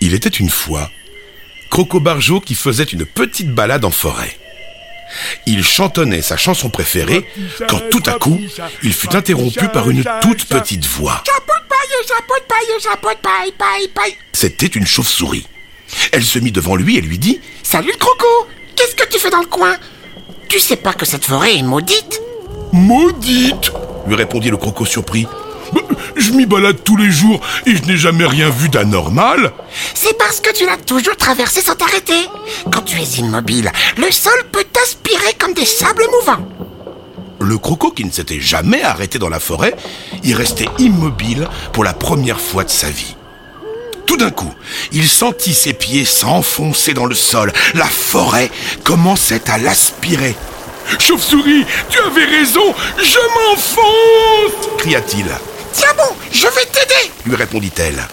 Il était une fois Croco Barjo qui faisait une petite balade en forêt. Il chantonnait sa chanson préférée quand tout à coup, il fut interrompu par une toute petite voix. C'était une chauve-souris. Elle se mit devant lui et lui dit Salut Croco Qu'est-ce que tu fais dans le coin Tu sais pas que cette forêt est maudite Maudite lui répondit le croco surpris. Je m'y balade tous les jours et je n'ai jamais rien vu d'anormal. C'est parce que tu l'as toujours traversé sans t'arrêter. Quand tu es immobile, le sol peut t'aspirer comme des sables mouvants. Le croco qui ne s'était jamais arrêté dans la forêt y restait immobile pour la première fois de sa vie. Tout d'un coup, il sentit ses pieds s'enfoncer dans le sol. La forêt commençait à l'aspirer. Chauve-souris, tu avais raison, je m'enfonce cria-t-il. Tiens bon, je vais t'aider lui répondit-elle.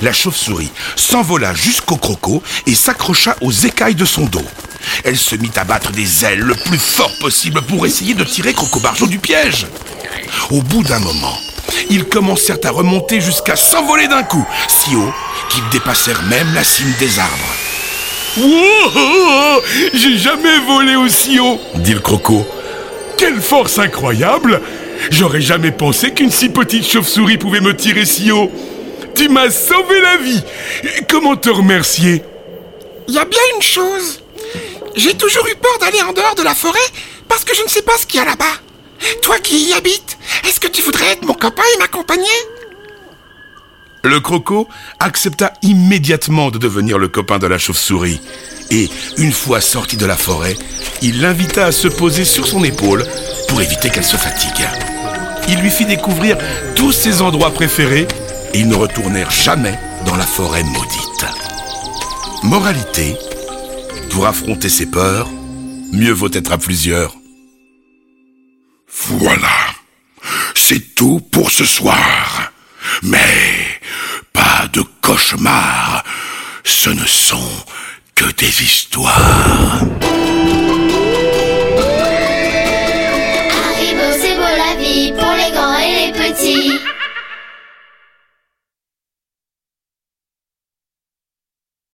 La chauve-souris s'envola jusqu'au croco et s'accrocha aux écailles de son dos. Elle se mit à battre des ailes le plus fort possible pour essayer de tirer Croco-Barjo du piège. Au bout d'un moment, ils commencèrent à remonter jusqu'à s'envoler d'un coup, si haut qu'ils dépassèrent même la cime des arbres. Wow J'ai jamais volé aussi haut, dit le croco. Quelle force incroyable J'aurais jamais pensé qu'une si petite chauve-souris pouvait me tirer si haut. Tu m'as sauvé la vie. Comment te remercier? Il y a bien une chose. J'ai toujours eu peur d'aller en dehors de la forêt parce que je ne sais pas ce qu'il y a là-bas. Toi qui y habites, est-ce que tu voudrais être mon copain et m'accompagner? Le croco accepta immédiatement de devenir le copain de la chauve-souris. Et, une fois sorti de la forêt, il l'invita à se poser sur son épaule pour éviter qu'elle se fatigue. Il lui fit découvrir tous ses endroits préférés et ils ne retournèrent jamais dans la forêt maudite. Moralité, pour affronter ses peurs, mieux vaut être à plusieurs. Voilà, c'est tout pour ce soir. Mais pas de cauchemars, ce ne sont que des histoires. C'est beau la vie pour